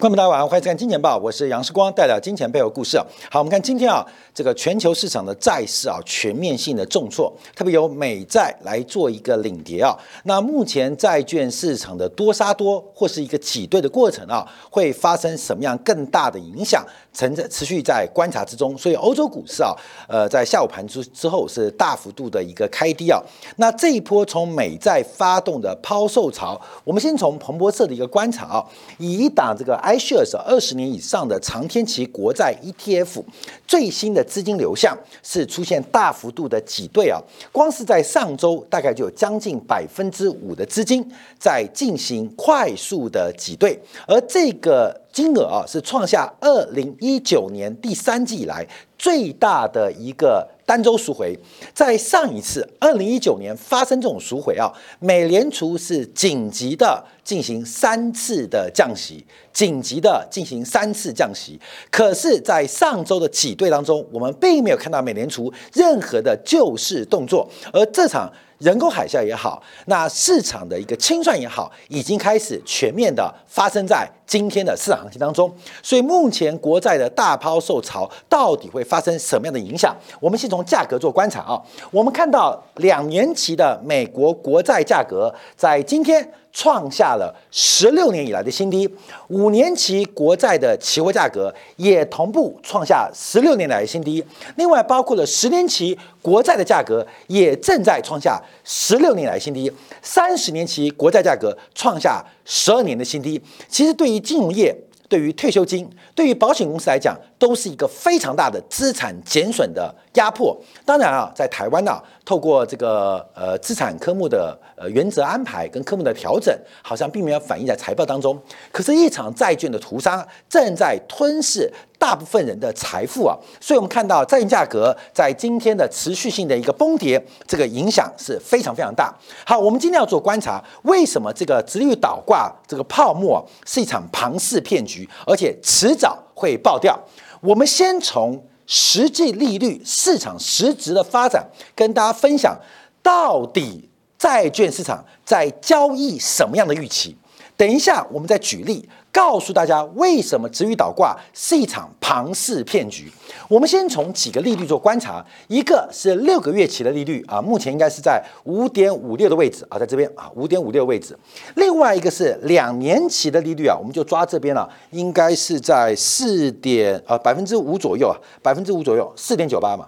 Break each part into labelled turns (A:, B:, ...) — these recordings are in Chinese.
A: 观众大家晚上好，欢迎收看《金钱报》，我是杨世光，带来金钱背后故事。好，我们看今天啊，这个全球市场的债市啊，全面性的重挫，特别由美债来做一个领跌啊。那目前债券市场的多杀多或是一个挤兑的过程啊，会发生什么样更大的影响？存在持续在观察之中。所以欧洲股市啊，呃，在下午盘之之后是大幅度的一个开低啊。那这一波从美债发动的抛售潮，我们先从彭博社的一个观察啊，以一档这个 iShares 二十年以上的长天期国债 ETF 最新的资金流向是出现大幅度的挤兑啊，光是在上周大概就有将近百分之五的资金在进行快速的挤兑，而这个金额啊是创下二零一九年第三季以来最大的一个。单周赎回，在上一次二零一九年发生这种赎回啊，美联储是紧急的进行三次的降息，紧急的进行三次降息。可是，在上周的挤兑当中，我们并没有看到美联储任何的救市动作，而这场。人工海啸也好，那市场的一个清算也好，已经开始全面的发生在今天的市场行情当中。所以目前国债的大抛受潮到底会发生什么样的影响？我们先从价格做观察啊。我们看到两年期的美国国债价格在今天。创下了十六年以来的新低，五年期国债的期货价格也同步创下十六年来的新低。另外，包括了十年期国债的价格也正在创下十六年来新低，三十年期国债价格创下十二年的新低。其实，对于金融业。对于退休金，对于保险公司来讲，都是一个非常大的资产减损的压迫。当然啊，在台湾呢，透过这个呃资产科目的呃原则安排跟科目的调整，好像并没有反映在财报当中。可是，一场债券的屠杀正在吞噬。大部分人的财富啊，所以我们看到债券价格在今天的持续性的一个崩跌，这个影响是非常非常大。好，我们今天要做观察，为什么这个直率倒挂这个泡沫是一场庞氏骗局，而且迟早会爆掉？我们先从实际利率市场实质的发展跟大家分享，到底债券市场在交易什么样的预期？等一下，我们再举例。告诉大家为什么止语倒挂是一场庞氏骗局。我们先从几个利率做观察，一个是六个月期的利率啊，目前应该是在五点五六的位置啊，在这边啊，五点五六位置。另外一个是两年期的利率啊，我们就抓这边了，应该是在四点呃百分之五左右啊，百分之五左右，四点九八嘛。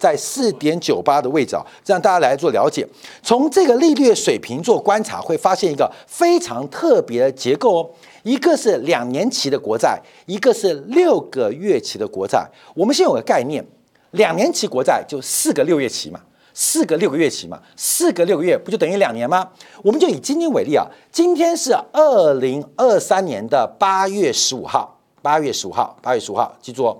A: 在四点九八的位置啊，这样大家来做了解。从这个利率水平做观察，会发现一个非常特别的结构哦。一个是两年期的国债，一个是六个月期的国债。我们先有个概念，两年期国债就四个六月期嘛，四个六个月期嘛，四个六个月不就等于两年吗？我们就以今天为例啊，今天是二零二三年的八月十五号，八月十五号，八月十五号，记住哦。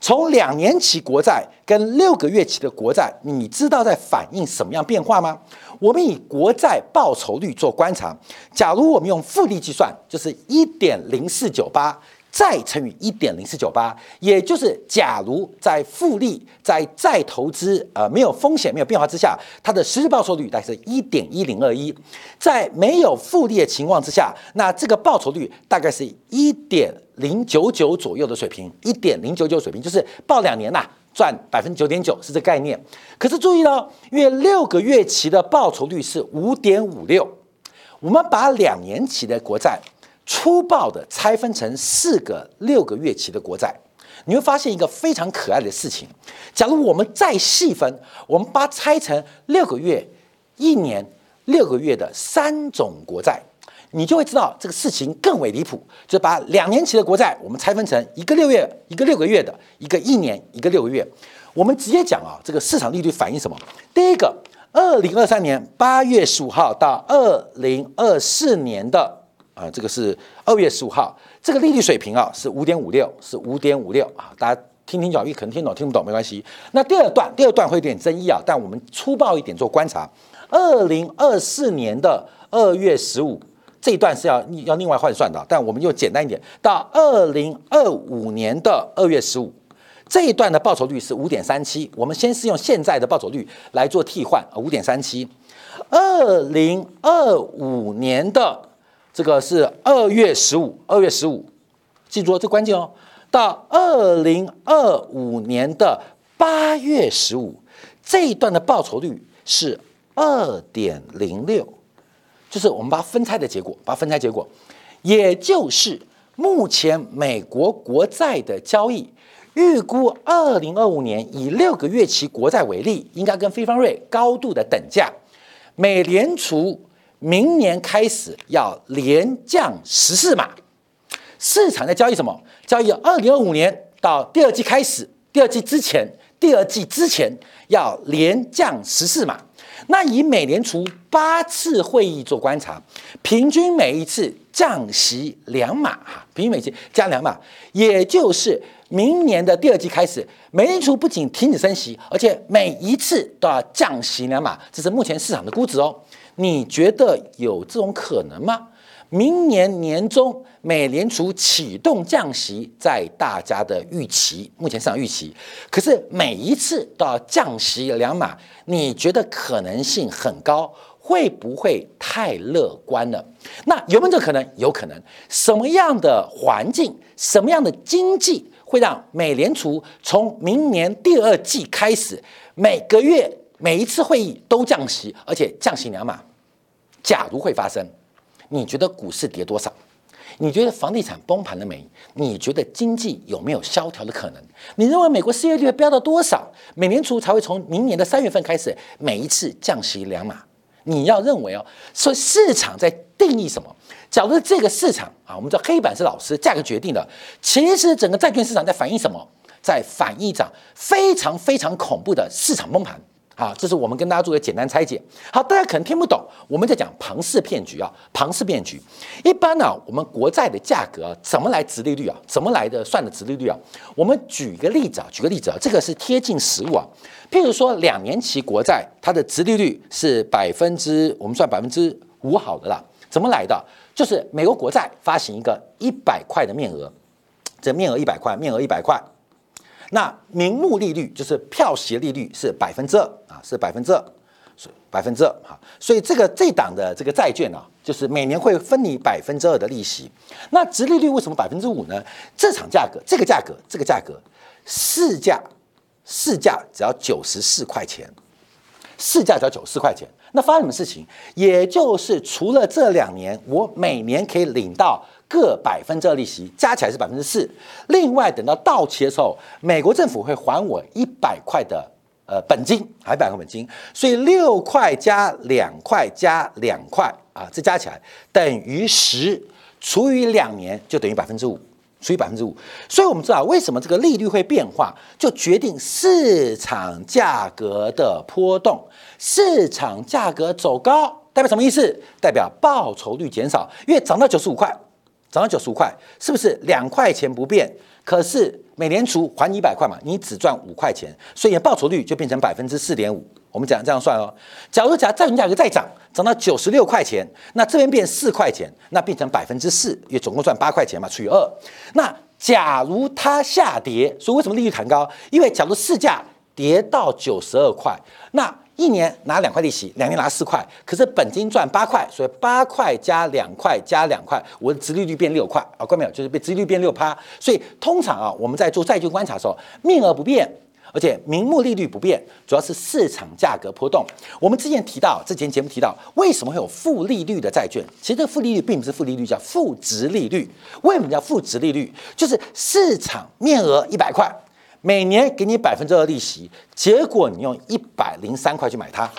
A: 从两年期国债跟六个月期的国债，你知道在反映什么样变化吗？我们以国债报酬率做观察，假如我们用复利计算，就是一点零四九八。再乘以一点零四九八，也就是假如在复利、在再投资、呃没有风险、没有变化之下，它的实质报酬率大概是一点一零二一。在没有复利的情况之下，那这个报酬率大概是一点零九九左右的水平，一点零九九水平就是报两年呐赚百分之九点九是这概念。可是注意了，因为六个月期的报酬率是五点五六，我们把两年期的国债。粗暴的拆分成四个六个月期的国债，你会发现一个非常可爱的事情。假如我们再细分，我们把拆成六个月、一年、六个月的三种国债，你就会知道这个事情更为离谱。就把两年期的国债，我们拆分成一个六月、一个六个月的，一个一年、一个六个月。我们直接讲啊，这个市场利率反映什么？第一个，二零二三年八月十五号到二零二四年的。啊，这个是二月十五号，这个利率水平啊是五点五六，是五点五六啊。大家听听讲义可能听懂，听不懂没关系。那第二段，第二段会有点争议啊，但我们粗暴一点做观察。二零二四年的二月十五这一段是要要另外换算的，但我们就简单一点，到二零二五年的二月十五这一段的报酬率是五点三七。我们先是用现在的报酬率来做替换啊，五点三七。二零二五年的。这个是二月十五，二月十五，记住这关键哦，到二零二五年的八月十五，这一段的报酬率是二点零六，就是我们把它分拆的结果，把分拆结果，也就是目前美国国债的交易。预估二零二五年以六个月期国债为例，应该跟非方瑞高度的等价。美联储明年开始要连降十四码，市场在交易什么？交易二零二五年到第二季开始，第二季之前，第二季之前要连降十四码。那以美联储八次会议做观察，平均每一次降息两码，哈，平均每次加两码，也就是。明年的第二季开始，美联储不仅停止升息，而且每一次都要降息两码，这是目前市场的估值哦。你觉得有这种可能吗？明年年中美联储启动降息，在大家的预期，目前市场预期，可是每一次都要降息两码，你觉得可能性很高？会不会太乐观了？那有没有这可能？有可能。什么样的环境？什么样的经济？会让美联储从明年第二季开始，每个月每一次会议都降息，而且降息两码。假如会发生，你觉得股市跌多少？你觉得房地产崩盘了没？你觉得经济有没有萧条的可能？你认为美国失业率会飙到多少？美联储才会从明年的三月份开始每一次降息两码？你要认为哦，所以市场在定义什么？假如这个市场啊，我们知道黑板是老师，价格决定的。其实整个债券市场在反映什么？在反映一场非常非常恐怖的市场崩盘啊！这是我们跟大家做个简单拆解。好，大家可能听不懂，我们在讲庞氏骗局啊，庞氏骗局。一般呢，我们国债的价格怎么来值利率啊？怎么来的算的值利率啊？我们举一个例子啊，举个例子啊，这个是贴近实物啊。譬如说，两年期国债它的值利率是百分之，我们算百分之五好的啦。怎么来的？就是美国国债发行一个一百块的面额，这面额一百块，面额一百块。那名目利率就是票息利率是百分之二啊，是百分之二，是百分之二哈。所以这个这档的这个债券呢，就是每年会分你百分之二的利息。那值利率为什么百分之五呢？这场价格，这个价格，这个价格，市价市价只要九十四块钱。市价只要九十四块钱，那发生什么事情？也就是除了这两年，我每年可以领到各百分之二利息，加起来是百分之四。另外，等到到期的时候，美国政府会还我一百块的呃本金，还一百块本金。所以六块加两块加两块啊，这加起来等于十，除以两年就等于百分之五。除以百分之五，所以我们知道为什么这个利率会变化，就决定市场价格的波动。市场价格走高代表什么意思？代表报酬率减少，因为涨到九十五块，涨到九十五块，是不是两块钱不变？可是美联储还你一百块嘛，你只赚五块钱，所以报酬率就变成百分之四点五。我们讲这样算哦。假如假债券价格再涨，涨到九十六块钱，那这边变四块钱，那变成百分之四，也总共赚八块钱嘛，除以二。那假如它下跌，所以为什么利率弹高？因为假如市价跌到九十二块，那一年拿两块利息，两年拿四块，可是本金赚八块，所以八块加两块加两块，我的殖利率变六块啊，看到没有？就是被殖利率变六趴。所以通常啊，我们在做债券观察的时候，面额不变。而且名目利率不变，主要是市场价格波动。我们之前提到，之前节目提到，为什么会有负利率的债券？其实这个负利率并不是负利率，叫负值利率。为什么叫负值利率？就是市场面额一百块，每年给你百分之二利息，结果你用一百零三块去买它，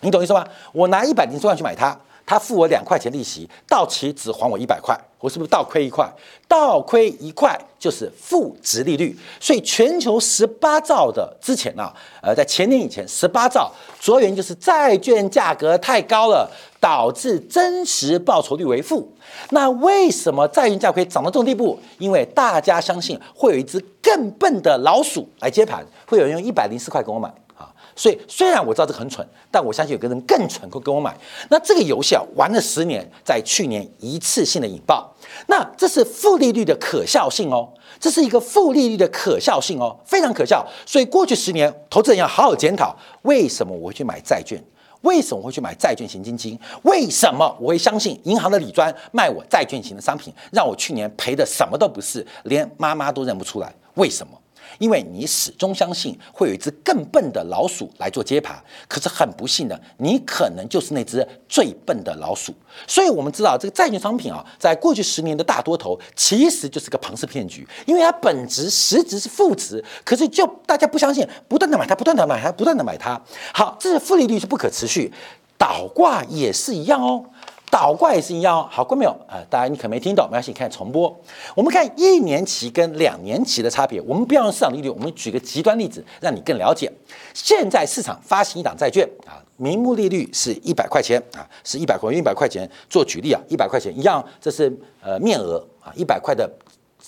A: 你懂意思吗？我拿一百零三块去买它。他付我两块钱利息，到期只还我一百块，我是不是倒亏一块？倒亏一块就是负值利率。所以全球十八兆的之前啊，呃，在前年以前十八兆，主要原因就是债券价格太高了，导致真实报酬率为负。那为什么债券价可以涨到这种地步？因为大家相信会有一只更笨的老鼠来接盘，会有人用一百零四块给我买。啊所以虽然我知道这个很蠢，但我相信有个人更蠢会跟我买。那这个游戏啊玩了十年，在去年一次性的引爆。那这是负利率的可笑性哦，这是一个负利率的可笑性哦，非常可笑。所以过去十年，投资人要好好检讨，为什么我会去买债券？为什么会去买债券型基金？为什么我会相信银行的理专卖我债券型的商品，让我去年赔的什么都不是，连妈妈都认不出来？为什么？因为你始终相信会有一只更笨的老鼠来做接盘，可是很不幸的，你可能就是那只最笨的老鼠。所以，我们知道这个债券商品啊，在过去十年的大多头，其实就是个庞氏骗局，因为它本质实质是负值，可是就大家不相信，不断的买它，不断的买它，不断的买它。好，这是负利率是不可持续，倒挂也是一样哦。倒挂也是一样，好，过没有啊？大家你可能没听懂，没关系，看重播。我们看一年期跟两年期的差别，我们不要用市场利率，我们举个极端例子，让你更了解。现在市场发行一档债券啊，名目利率是一百块钱啊，是一百块，一百块钱做举例啊，一百块钱一样，这是呃面额啊，一百块的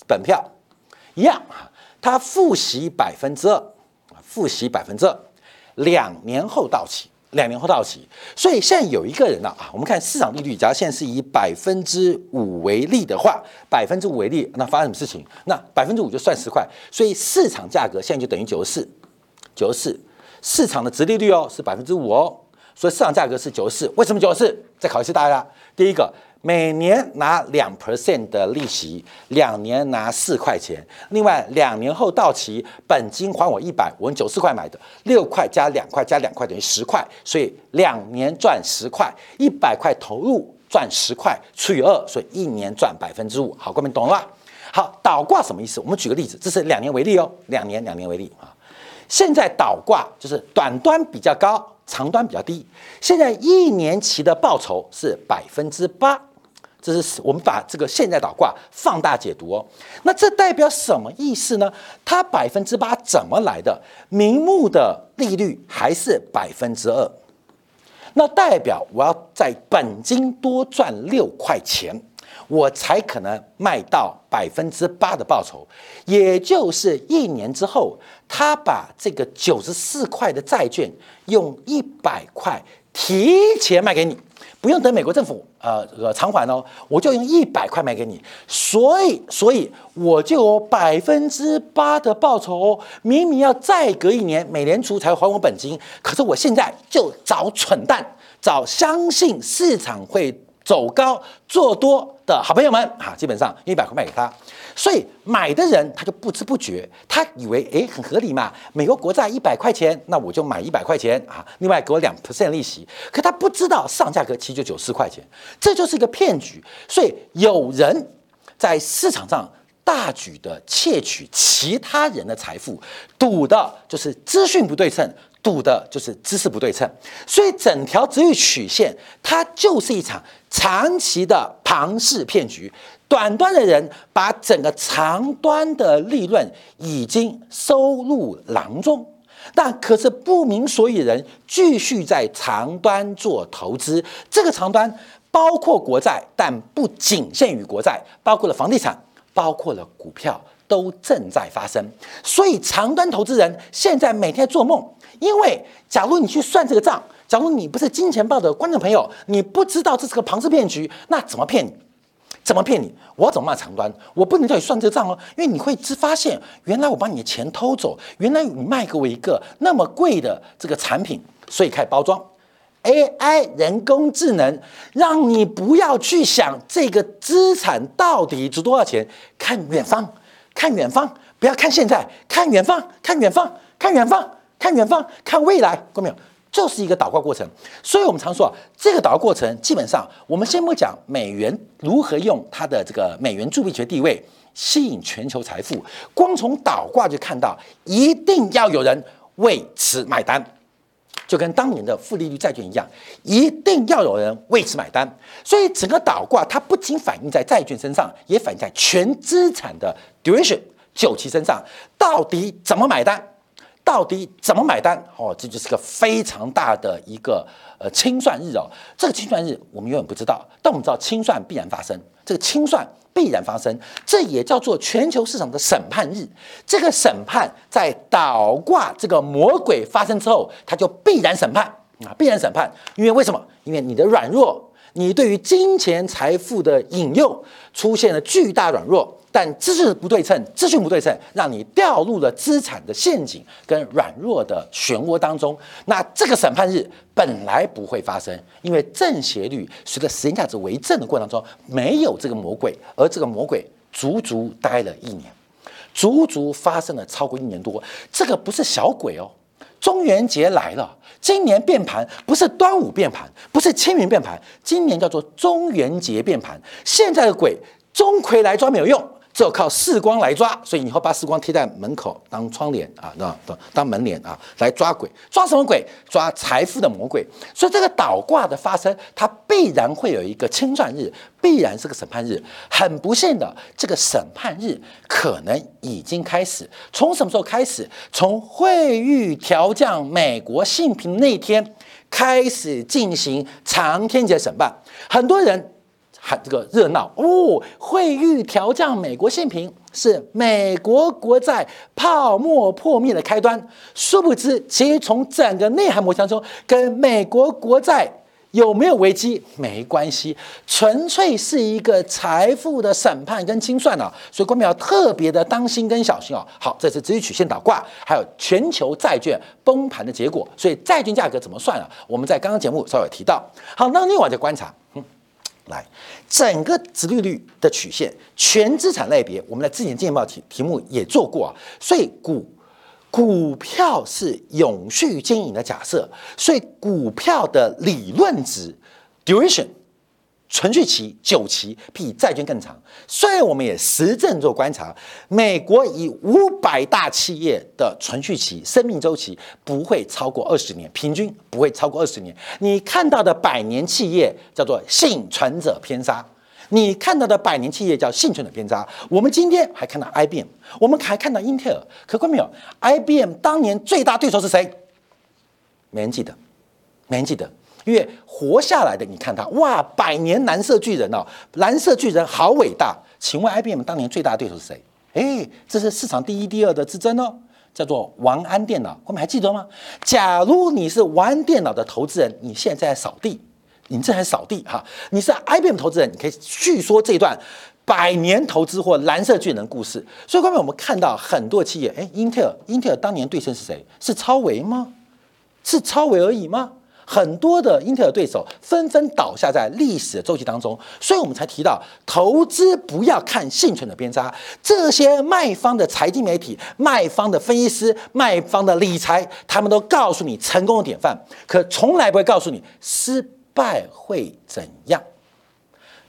A: 本票一样啊，它付息百分之二啊，付息百分之二，两年后到期。两年后到期，所以现在有一个人呢啊，我们看市场利率，假如现在是以百分之五为例的话，百分之五为例，那发生什么事情？那百分之五就算十块，所以市场价格现在就等于九十四，九十四，市场的直利率哦是百分之五哦，所以市场价格是九十四。为什么九十四？再考一次大家，第一个。每年拿两 percent 的利息，两年拿四块钱。另外，两年后到期，本金还我一百，我用九十块买的，六块加两块加两块等于十块，所以两年赚十块，一百块投入赚十块除以二，所以一年赚百分之五。好，各位懂了吧？好，倒挂什么意思？我们举个例子，这是两年为例哦，两年两年为例啊。现在倒挂就是短端比较高，长端比较低。现在一年期的报酬是百分之八。这是我们把这个现在倒挂放大解读哦，那这代表什么意思呢？它百分之八怎么来的？明目的利率还是百分之二，那代表我要在本金多赚六块钱，我才可能卖到百分之八的报酬，也就是一年之后，他把这个九十四块的债券用一百块提前卖给你。不用等美国政府呃这个偿还哦，我就用一百块卖给你，所以所以我就有百分之八的报酬哦。明明要再隔一年，美联储才还我本金，可是我现在就找蠢蛋，找相信市场会走高做多的好朋友们啊，基本上一百块卖给他。所以买的人他就不知不觉，他以为诶很合理嘛，美国国债一百块钱，那我就买一百块钱啊，另外给我两 percent 利息。可他不知道上价格其实就九十块钱，这就是一个骗局。所以有人在市场上大举的窃取其他人的财富，赌的就是资讯不对称，赌的就是知识不对称。所以整条直率曲线它就是一场长期的庞氏骗局。短端的人把整个长端的利润已经收入囊中，但可是不明所以人继续在长端做投资。这个长端包括国债，但不仅限于国债，包括了房地产，包括了股票，都正在发生。所以长端投资人现在每天做梦，因为假如你去算这个账，假如你不是金钱豹的观众朋友，你不知道这是个庞氏骗局，那怎么骗你？怎么骗你？我怎么骂长端？我不能叫你算这个账哦，因为你会只发现，原来我把你的钱偷走，原来你卖给我一个那么贵的这个产品，所以开始包装 AI 人工智能，让你不要去想这个资产到底值多少钱，看远方，看远方，不要看现在，看远方，看远方，看远方，看远方，看未来，过没有？就是一个倒挂过程，所以我们常说啊，这个倒挂过程基本上，我们先不讲美元如何用它的这个美元铸币学地位吸引全球财富，光从倒挂就看到，一定要有人为此买单，就跟当年的负利率债券一样，一定要有人为此买单。所以整个倒挂它不仅反映在债券身上，也反映在全资产的 duration 久期身上，到底怎么买单？到底怎么买单？哦，这就是个非常大的一个呃清算日哦。这个清算日我们永远不知道，但我们知道清算必然发生。这个清算必然发生，这也叫做全球市场的审判日。这个审判在倒挂这个魔鬼发生之后，它就必然审判啊，必然审判。因为为什么？因为你的软弱，你对于金钱财富的引诱出现了巨大软弱，但知识不对称、资讯不对称，让你掉入了资产的陷阱跟软弱的漩涡当中。那这个审判日本来不会发生，因为正邪律随着时间价值为正的过程当中，没有这个魔鬼，而这个魔鬼足足待了一年，足足发生了超过一年多。这个不是小鬼哦。中元节来了，今年变盘不是端午变盘，不是清明变盘，今年叫做中元节变盘。现在的鬼，钟馗来抓没有用。只有靠视光来抓，所以以后把视光贴在门口当窗帘啊，当当当门帘啊，来抓鬼，抓什么鬼？抓财富的魔鬼。所以这个倒挂的发生，它必然会有一个清算日，必然是个审判日。很不幸的，这个审判日可能已经开始。从什么时候开始？从惠誉调降美国性平那天开始进行长天节审判。很多人。喊这个热闹哦！汇率调降美国信评是美国国债泡沫破灭的开端。殊不知，其实从整个内涵模型中，跟美国国债有没有危机没关系，纯粹是一个财富的审判跟清算啊！所以，我们要特别的当心跟小心啊！好，这是直率曲线倒挂，还有全球债券崩盘的结果。所以，债券价格怎么算啊？我们在刚刚节目稍微提到。好，那另外再观察。来，整个殖利率的曲线，全资产类别，我们在之前经济报题题目也做过啊。所以股股票是永续经营的假设，所以股票的理论值 duration。存续期久期比债券更长，虽然我们也实证做观察，美国以五百大企业的存续期生命周期不会超过二十年，平均不会超过二十年。你看到的百年企业叫做幸存者偏差，你看到的百年企业叫幸存者偏差。我们今天还看到 IBM，我们还看到英特尔，可观没有？IBM 当年最大对手是谁？没人记得，没人记得。因为活下来的，你看他哇，百年蓝色巨人哦，蓝色巨人好伟大。请问 IBM 当年最大的对手是谁？哎，这是市场第一、第二的之争哦，叫做王安电脑。我们还记得吗？假如你是王安电脑的投资人，你现在在扫地，你正在扫地哈。你是 IBM 投资人，你可以叙说这段百年投资或蓝色巨人故事。所以，后面我们看到很多企业，哎，英特尔，英特尔当年对称是谁？是超维吗？是超维而已吗？很多的英特尔对手纷纷倒下在历史的周期当中，所以我们才提到投资不要看幸存的偏差。这些卖方的财经媒体、卖方的分析师、卖方的理财，他们都告诉你成功的典范，可从来不会告诉你失败会怎样。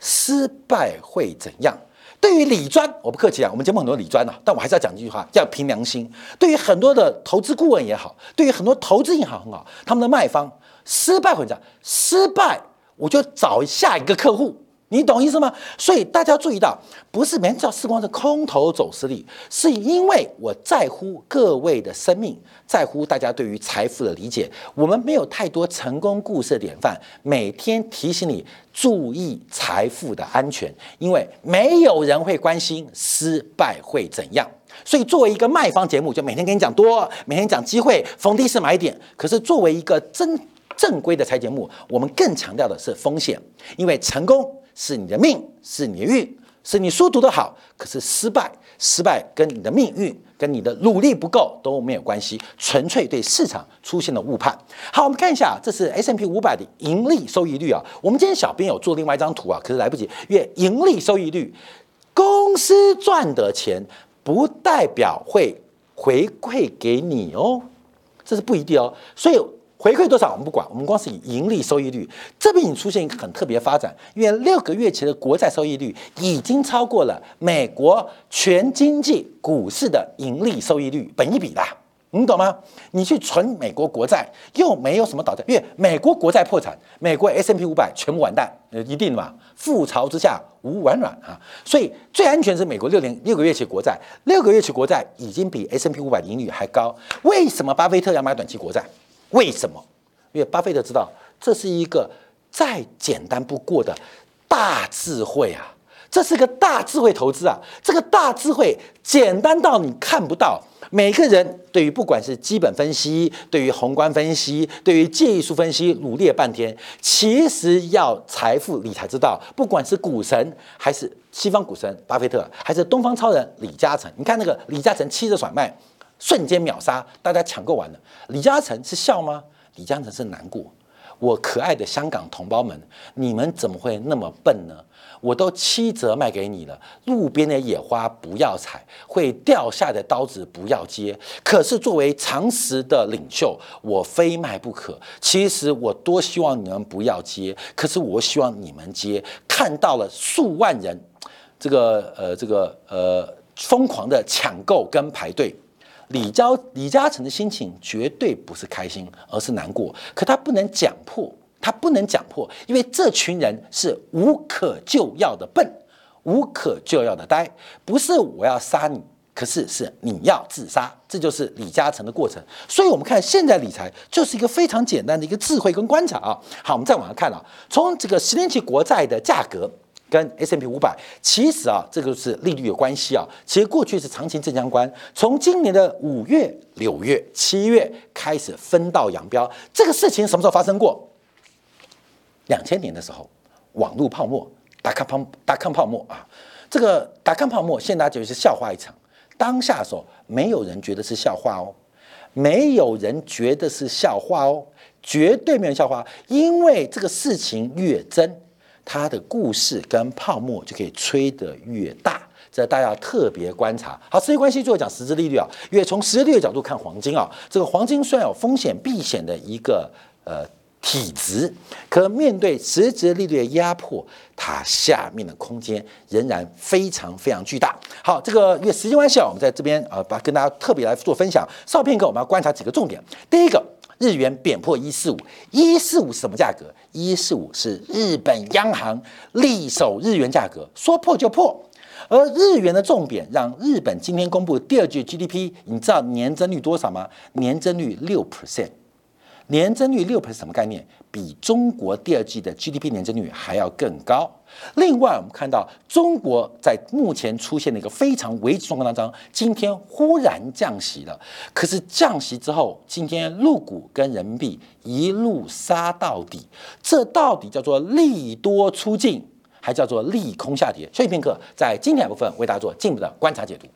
A: 失败会怎样？对于理专，我不客气啊，我们节目很多理专啊，但我还是要讲一句话，要凭良心。对于很多的投资顾问也好，对于很多投资银行很好，他们的卖方。失败会怎样，失败我就找下一个客户，你懂意思吗？所以大家注意到，不是每天叫时光是空头走势力，是因为我在乎各位的生命，在乎大家对于财富的理解。我们没有太多成功故事的典范，每天提醒你注意财富的安全，因为没有人会关心失败会怎样。所以作为一个卖方节目，就每天跟你讲多，每天讲机会，逢低是买点。可是作为一个真正规的财节目，我们更强调的是风险，因为成功是你的命，是你的运，是你书读得好。可是失败，失败跟你的命运、跟你的努力不够都没有关系，纯粹对市场出现了误判。好，我们看一下，这是 S M P 五百的盈利收益率啊。我们今天小编有做另外一张图啊，可是来不及，因为盈利收益率，公司赚的钱不代表会回馈给你哦，这是不一定哦，所以。回馈多少我们不管，我们光是以盈利收益率，这边已经出现一个很特别的发展，因为六个月前的国债收益率已经超过了美国全经济股市的盈利收益率本一比啦，你懂吗？你去存美国国债又没有什么倒债，因为美国国债破产，美国 S M P 五百全部完蛋，呃，一定嘛，覆巢之下无完卵啊，所以最安全是美国六年六个月期国债，六个月期国债已经比 S M P 五百盈率还高，为什么巴菲特要买短期国债？为什么？因为巴菲特知道这是一个再简单不过的大智慧啊！这是个大智慧投资啊！这个大智慧简单到你看不到。每个人对于不管是基本分析、对于宏观分析、对于技术分析，努力了半天，其实要财富理财之道，不管是股神还是西方股神巴菲特，还是东方超人李嘉诚，你看那个李嘉诚七折甩卖，瞬间秒杀，大家抢购完了。李嘉诚是笑吗？李嘉诚是难过。我可爱的香港同胞们，你们怎么会那么笨呢？我都七折卖给你了，路边的野花不要采，会掉下的刀子不要接。可是作为常识的领袖，我非卖不可。其实我多希望你们不要接，可是我希望你们接。看到了数万人，这个呃这个呃疯狂的抢购跟排队，李嘉李嘉诚的心情绝对不是开心，而是难过。可他不能讲破。他不能讲破，因为这群人是无可救药的笨，无可救药的呆。不是我要杀你，可是是你要自杀，这就是李嘉诚的过程。所以，我们看现在理财就是一个非常简单的一个智慧跟观察啊。好，我们再往下看啊，从这个十年期国债的价格跟 S M P 五百，其实啊，这个是利率有关系啊。其实过去是长期正相关，从今年的五月、六月、七月开始分道扬镳。这个事情什么时候发生过？两千年的时候，网络泡沫，打康泡打康泡沫啊，这个打康泡沫，现在就是笑话一场。当下的时候，没有人觉得是笑话哦，没有人觉得是笑话哦，绝对没有笑话，因为这个事情越真，它的故事跟泡沫就可以吹得越大，这大家要特别观察。好，实际关系最后讲实质利率啊，因为从实质利率角度看黄金啊，这个黄金虽然有风险避险的一个呃。体值，可面对实质利率的压迫，它下面的空间仍然非常非常巨大。好，这个因为时间关系啊，我们在这边呃，把跟大家特别来做分享。稍片刻，我们要观察几个重点。第一个，日元贬破一四五，一四五是什么价格？一四五是日本央行力守日元价格，说破就破。而日元的重贬，让日本今天公布第二季 GDP，你知道年增率多少吗？年增率六 percent。年增率六是什么概念？比中国第二季的 GDP 年增率还要更高。另外，我们看到中国在目前出现了一个非常危急状况当中，今天忽然降息了。可是降息之后，今天陆股跟人民币一路杀到底，这到底叫做利多出尽，还叫做利空下跌？休息片刻，在今天部分为大家做进一步的观察解读。